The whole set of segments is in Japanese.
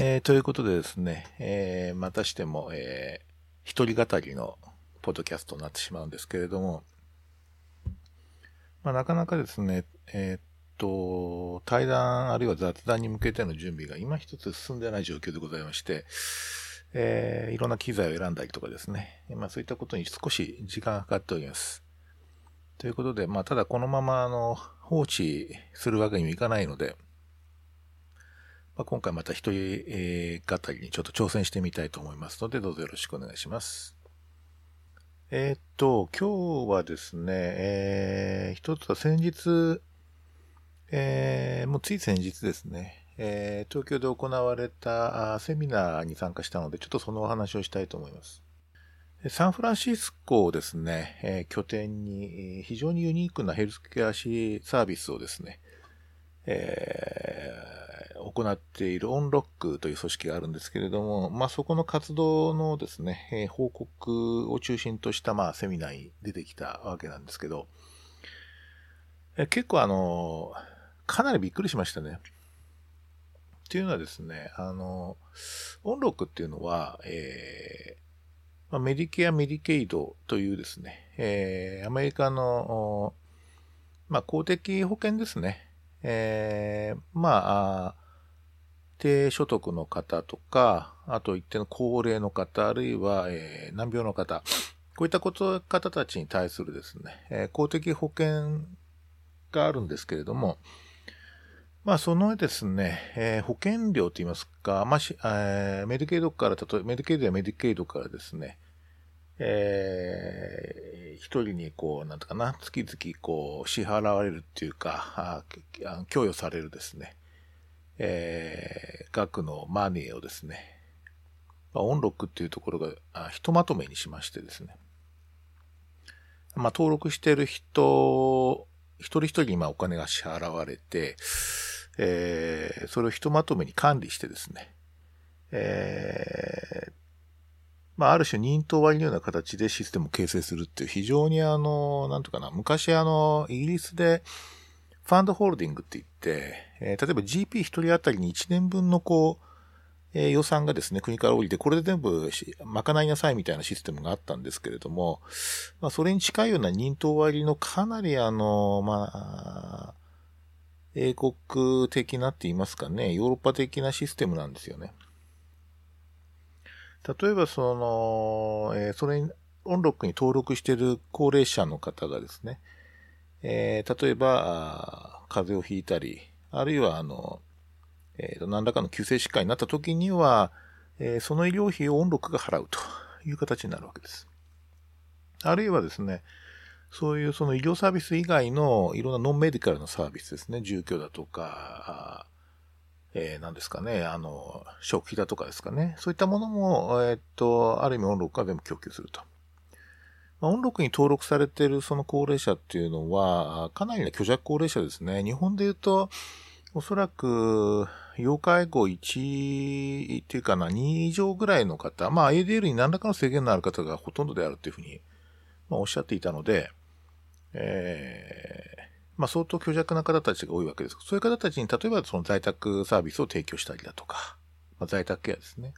えー、ということでですね、えー、またしても、えー、一人語りのポッドキャストになってしまうんですけれども、まあ、なかなかですね、えー、っと、対談あるいは雑談に向けての準備が今一つ進んでない状況でございまして、えー、いろんな機材を選んだりとかですね、まあそういったことに少し時間がかかっております。ということで、まあただこのままあの放置するわけにもいかないので、まあ、今回また一人、え、語りにちょっと挑戦してみたいと思いますので、どうぞよろしくお願いします。えー、っと、今日はですね、えー、一つは先日、えー、もうつい先日ですね、えー、東京で行われたセミナーに参加したので、ちょっとそのお話をしたいと思います。サンフランシスコをですね、えー、拠点に非常にユニークなヘルスケアシサービスをですね、えー、行っているオンロックという組織があるんですけれども、まあ、そこの活動のですね、えー、報告を中心とした、まあ、セミナーに出てきたわけなんですけど、えー、結構あの、かなりびっくりしましたね。っていうのはですね、あの、オンロックっていうのは、えー、まあ、メディケア、メディケイドというですね、えー、アメリカの、まあ、公的保険ですね。えー、まあ、低所得の方とか、あと一定の高齢の方、あるいは、えー、難病の方、こういったこと方たちに対するですね、えー、公的保険があるんですけれども、まあ、そのですね、えー、保険料と言いますか、まあし、えー、メディケイドから、例えばメディケイドやメディケイドからですね、えー、一人にこう、なんとかな、月々こう、支払われるっていうか、あ供与されるですね、えー、額のマネーをですね、まあ、オンロックっていうところが、あひとまとめにしましてですね、まあ、登録している人、一人一人にまお金が支払われて、えー、それをひとまとめに管理してですね、えー、まあ、ある種認当割のような形でシステムを形成するっていう非常にあの、なんとかな、昔あの、イギリスでファンドホールディングって言って、えー、例えば GP 一人当たりに1年分のこう、えー、予算がですね、国から降りて、これで全部賄いなさいみたいなシステムがあったんですけれども、まあ、それに近いような認当割のかなりあの、まあ、英国的なって言いますかね、ヨーロッパ的なシステムなんですよね。例えばその、えー、それに、オンロックに登録している高齢者の方がですね、えー、例えば、風邪をひいたり、あるいはあの、えっー、何らかの急性疾患になった時には、えー、その医療費をオンロックが払うという形になるわけです。あるいはですね、そういうその医療サービス以外のいろんなノンメディカルのサービスですね。住居だとか、えー、何ですかね、あの、食費だとかですかね。そういったものも、えー、っと、ある意味オンロックが全部供給すると。まあ、オンロックに登録されているその高齢者っていうのは、かなりの虚弱高齢者ですね。日本で言うと、おそらく、要介護1っていうかな、2以上ぐらいの方、まあ ADL に何らかの制限のある方がほとんどであるというふうに、まあ、おっしゃっていたので、えー、まあ相当虚弱な方たちが多いわけです。そういう方たちに例えばその在宅サービスを提供したりだとか、まあ、在宅ケアですね。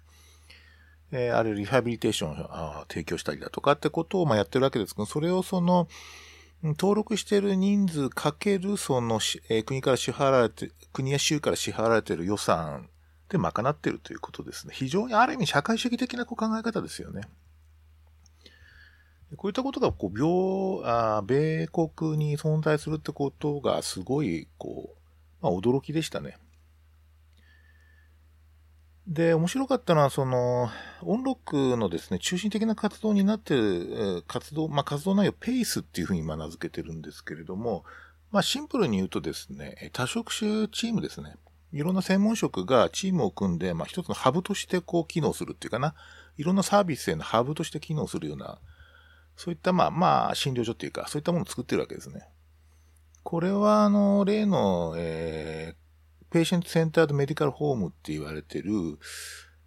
えー、あるリハビリテーションを提供したりだとかってことをまやってるわけですけど、それをその、登録している人数かけるその、え、国から支払われて、国や州から支払われている予算で賄ってるということですね。非常にある意味社会主義的なこう考え方ですよね。こういったことが、こう、病、あ米国に存在するってことが、すごい、こう、まあ、驚きでしたね。で、面白かったのは、その、オンロックのですね、中心的な活動になってる、活動、まあ、活動内容、ペースっていうふうに名付けてるんですけれども、まあ、シンプルに言うとですね、多職種チームですね。いろんな専門職がチームを組んで、まあ、一つのハブとしてこう機能するっていうかな、いろんなサービスへのハブとして機能するような、そういったまあまあ診療所っていうか、そういったものを作ってるわけですね。これはあの、例の、えー、ペーシェントセンタードメディカルホームって言われてる、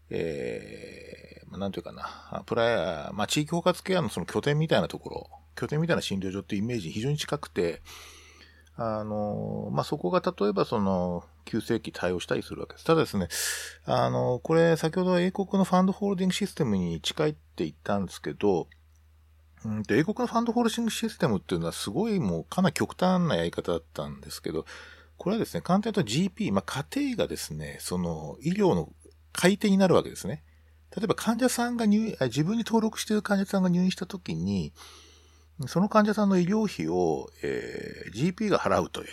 えー、まあ、なんていうかな、プライまあ、地域包括ケアのその拠点みたいなところ、拠点みたいな診療所ってイメージに非常に近くて、あの、まあ、そこが例えばその、急性期対応したりするわけです。ただですね、あの、これ先ほど英国のファンドホールディングシステムに近いって言ったんですけど、うんと英国のファンドホールディングシステムっていうのはすごいもうかなり極端なやり方だったんですけど、これはですね、簡単に言うと GP、まあ、家庭がですね、その医療の買い手になるわけですね。例えば患者さんが入院、自分に登録している患者さんが入院したときに、その患者さんの医療費を、えー、GP が払うという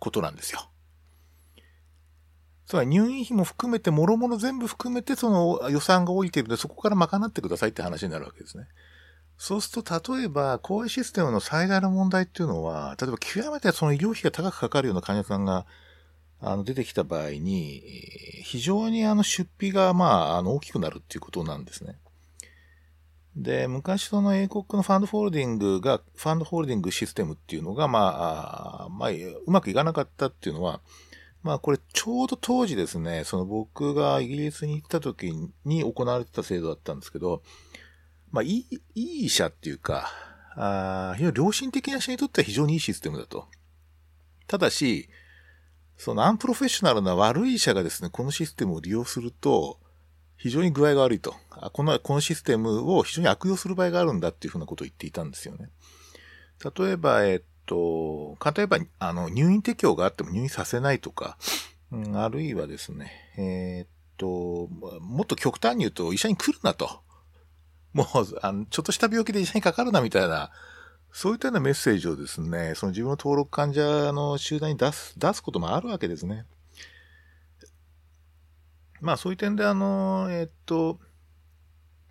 ことなんですよ。つまり入院費も含めて、もろもろ全部含めて、その予算が降りているので、そこから賄ってくださいって話になるわけですね。そうすると、例えば、公営システムの最大の問題っていうのは、例えば極めてその医療費が高くかかるような患者さんが、あの、出てきた場合に、非常にあの、出費が、まあ、あの、大きくなるっていうことなんですね。で、昔その英国のファンドホールディングが、ファンドホールディングシステムっていうのが、まあ、まあ、うまくいかなかったっていうのは、まあこれちょうど当時ですね、その僕がイギリスに行った時に行われてた制度だったんですけど、まあいい、いい医者っていうか、あ非常に良心的な医者にとっては非常にいいシステムだと。ただし、そのアンプロフェッショナルな悪い医者がですね、このシステムを利用すると、非常に具合が悪いと。あこの、このシステムを非常に悪用する場合があるんだっていうふうなことを言っていたんですよね。例えば、えっと、例えば、あの、入院適用があっても入院させないとか、うん、あるいはですね、えー、っと、もっと極端に言うと医者に来るなと。もう、あの、ちょっとした病気で医者にかかるなみたいな、そういったようなメッセージをですね、その自分の登録患者の集団に出す、出すこともあるわけですね。まあそういう点であの、え、っと、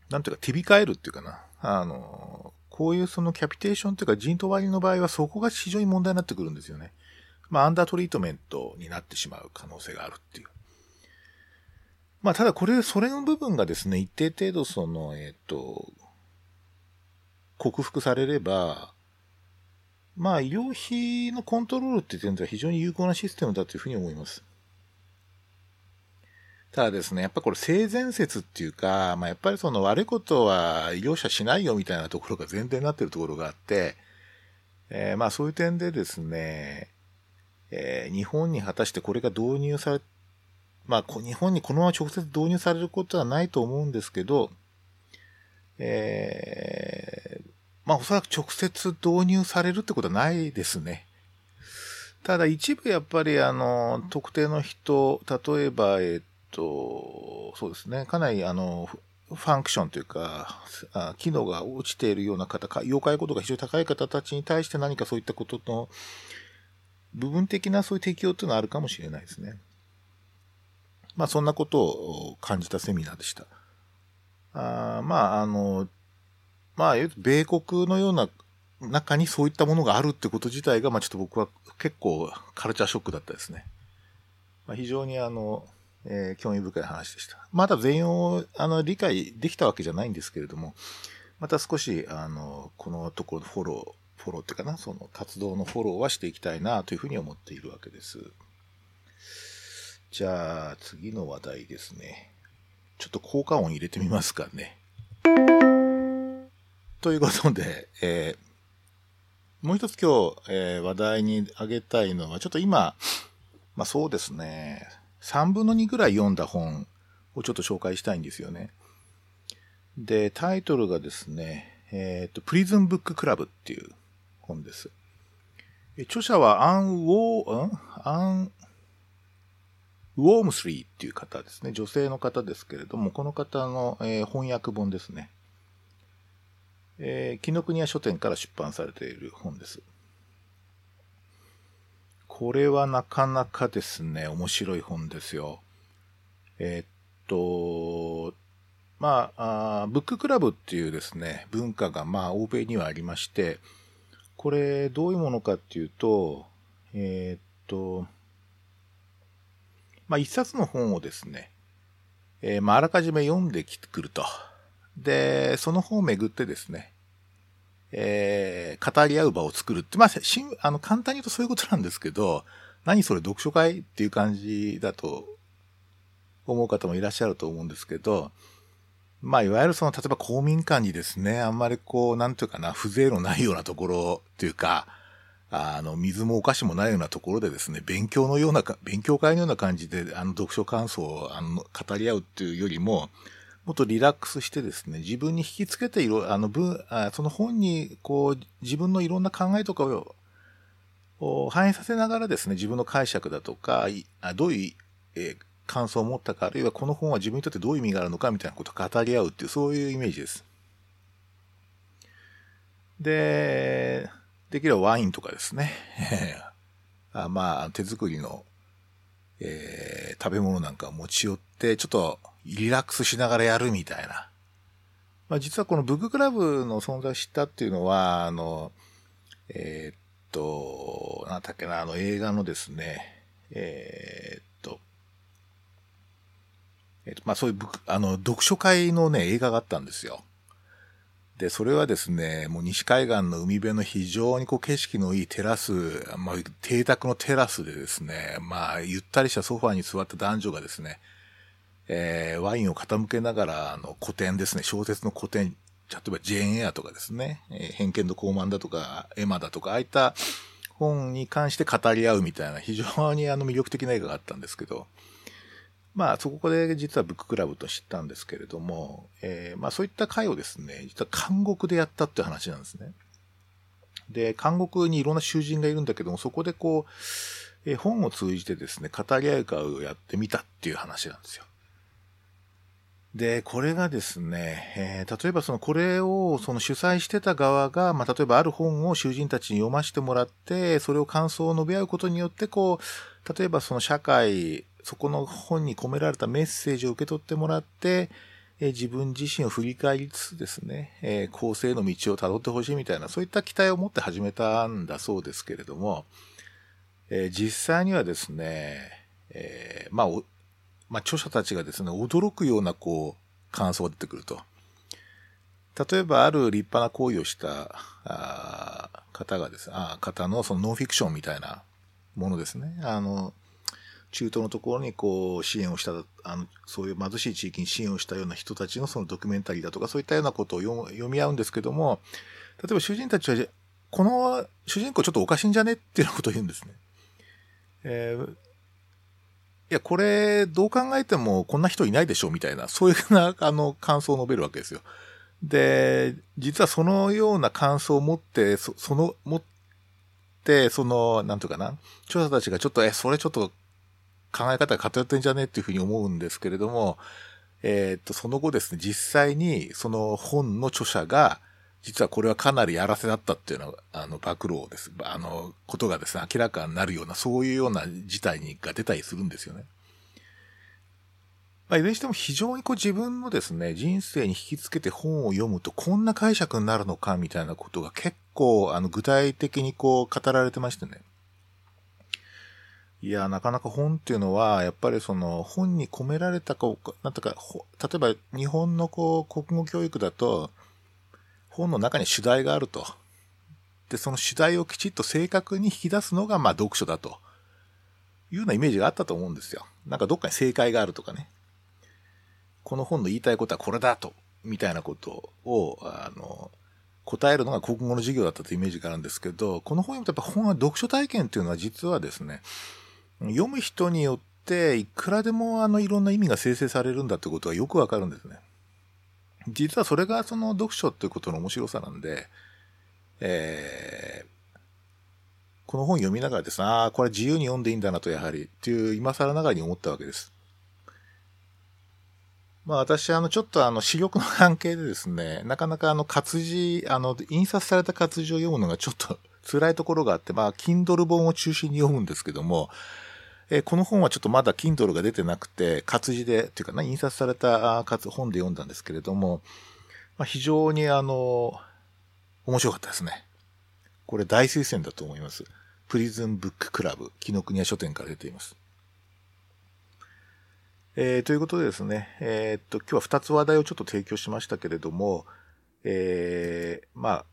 なんていうか、手控えるっていうかな。あの、こういうそのキャピテーションというか人頭割りの場合はそこが非常に問題になってくるんですよね。まあアンダートリートメントになってしまう可能性があるっていう。まあただこれ、それの部分がですね、一定程度その、えっ、と、克服されれば、まあ、医療費のコントロールっていう点では非常に有効なシステムだというふうに思います。ただですね、やっぱこれ性善説っていうか、まあ、やっぱりその悪いことは医療者しないよみたいなところが前提になってるところがあって、えー、まあそういう点でですね、えー、日本に果たしてこれが導入され、まあ日本にこのまま直接導入されることはないと思うんですけど、えー、まあおそらく直接導入されるってことはないですね。ただ一部やっぱりあの、特定の人、例えば、えっと、そうですね、かなりあの、ファンクションというか、機能が落ちているような方、妖怪度が非常に高い方たちに対して何かそういったことの部分的なそういう適用というのはあるかもしれないですね。まあそんなことを感じたセミナーでした。あまああの、まあ、米国のような中にそういったものがあるってこと自体が、まあちょっと僕は結構カルチャーショックだったですね。まあ、非常にあの、えー、興味深い話でした。まだ全容をあの理解できたわけじゃないんですけれども、また少し、あの、このところのフォロー、フォローっていうかな、その活動のフォローはしていきたいなというふうに思っているわけです。じゃあ、次の話題ですね。ちょっと効果音入れてみますかね。ということで、えー、もう一つ今日、えー、話題に挙げたいのは、ちょっと今、まあそうですね、3分の2ぐらい読んだ本をちょっと紹介したいんですよね。で、タイトルがですね、えっ、ー、と、プリズンブッククラブっていう本です。著者はアン・ウォー、ん？アン、ウォームスリーっていう方ですね。女性の方ですけれども、この方の、えー、翻訳本ですね。えー、紀ノ国屋書店から出版されている本です。これはなかなかですね、面白い本ですよ。えー、っと、まああ、ブッククラブっていうですね、文化がまあ欧米にはありまして、これどういうものかっていうと、えー、っと、まあ一冊の本をですね、えー、まああらかじめ読んできてくると。で、その本をめぐってですね、えー、語り合う場を作るって、まあ、しん、あの、簡単に言うとそういうことなんですけど、何それ読書会っていう感じだと思う方もいらっしゃると思うんですけど、まあ、いわゆるその、例えば公民館にですね、あんまりこう、なんていうかな、風情のないようなところというか、あの、水もお菓子もないようなところでですね、勉強のような、勉強会のような感じで、あの、読書感想を、あの、語り合うっていうよりも、もっとリラックスしてですね、自分に引きつけていろ、あの、文、あその本に、こう、自分のいろんな考えとかを、反映させながらですね、自分の解釈だとか、どういう、えー、感想を持ったか、あるいはこの本は自分にとってどういう意味があるのかみたいなことを語り合うっていう、そういうイメージです。で、できればワインとかですね。あまあ、手作りの、えー、食べ物なんかを持ち寄って、ちょっとリラックスしながらやるみたいな。まあ、実はこのブッククラブの存在を知ったっていうのは、あの、えー、っと、なんだっけな、あの映画のですね、えー、っと、えー、っと、まあそういうあの、読書会のね、映画があったんですよ。で、それはですね、もう西海岸の海辺の非常にこう景色のいいテラス、まあ、邸宅のテラスでですね、まあ、ゆったりしたソファーに座った男女がですね、えー、ワインを傾けながら、あの、古典ですね、小説の古典、例えばジェーンエアとかですね、えー、偏見と傲慢だとか、エマだとか、ああいった本に関して語り合うみたいな、非常にあの魅力的な映画があったんですけど、まあ、そこで実はブッククラブと知ったんですけれども、えー、まあそういった会をですね、実は監獄でやったっていう話なんですね。で、監獄にいろんな囚人がいるんだけども、そこでこう、えー、本を通じてですね、語り合い会をやってみたっていう話なんですよ。で、これがですね、えー、例えばそのこれをその主催してた側が、まあ、例えばある本を囚人たちに読ませてもらって、それを感想を述べ合うことによって、こう、例えばその社会、そこの本に込められたメッセージを受け取ってもらって、え、自分自身を振り返りつつですね、えー、構成の道を辿ってほしいみたいな、そういった期待を持って始めたんだそうですけれども、えー、実際にはですね、えまあ、まあ、著者たちがですね、驚くようなこう、感想が出てくると。例えば、ある立派な行為をしたあ方がですね、あ方のそのノンフィクションみたいなものですね。あの、中東のところにこう支援をした、あの、そういう貧しい地域に支援をしたような人たちのそのドキュメンタリーだとか、そういったようなことを読み合うんですけども、例えば主人たちは、この主人公ちょっとおかしいんじゃねっていうようなことを言うんですね。えー、いや、これ、どう考えてもこんな人いないでしょみたいな、そういうふうな、あの、感想を述べるわけですよ。で、実はそのような感想を持って、その、持って、その、なんとかな、著者たちがちょっと、え、それちょっと考え方が偏ってんじゃねっていうふうに思うんですけれども、えー、っと、その後ですね、実際にその本の著者が、実はこれはかなりやらせだったっていうのは、あの、暴露です。あの、ことがですね、明らかになるような、そういうような事態にが出たりするんですよね。まあ、いずれにしても非常にこう自分のですね、人生に引きつけて本を読むとこんな解釈になるのかみたいなことが結構、あの、具体的にこう語られてましてね。いや、なかなか本っていうのは、やっぱりその本に込められたか、なんとか、例えば日本のこう国語教育だと、本の中に主題があると。で、その主題をきちっと正確に引き出すのが、まあ読書だと。いうようなイメージがあったと思うんですよ。なんかどっかに正解があるとかね。この本の言いたいことはこれだと。みたいなことを、あの、答えるのが国語の授業だったというイメージがあるんですけど、この本読むとやっぱ本は読書体験っていうのは実はですね、読む人によって、いくらでもあのいろんな意味が生成されるんだってことがよくわかるんですね。実はそれがその読書っていうことの面白さなんで、えー、この本読みながらですね、ああ、これ自由に読んでいいんだなとやはり、っていう今更ながらに思ったわけです。まあ私、あの、ちょっとあの、視力の関係でですね、なかなかあの、活字、あの、印刷された活字を読むのがちょっと辛いところがあって、まあ、Kindle 本を中心に読むんですけども、えー、この本はちょっとまだ Kindle が出てなくて、活字で、っていうかな、印刷された本で読んだんですけれども、まあ、非常にあの、面白かったですね。これ大推薦だと思います。プリズンブッククラブ、紀ノ国屋書店から出ています。えー、ということでですね、えー、っと、今日は二つ話題をちょっと提供しましたけれども、えー、まあ、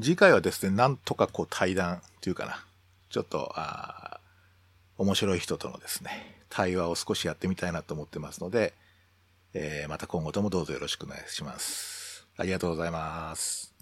次回はですね、なんとかこう対談っていうかな、ちょっと、あ面白い人とのですね、対話を少しやってみたいなと思ってますので、えー、また今後ともどうぞよろしくお願いします。ありがとうございます。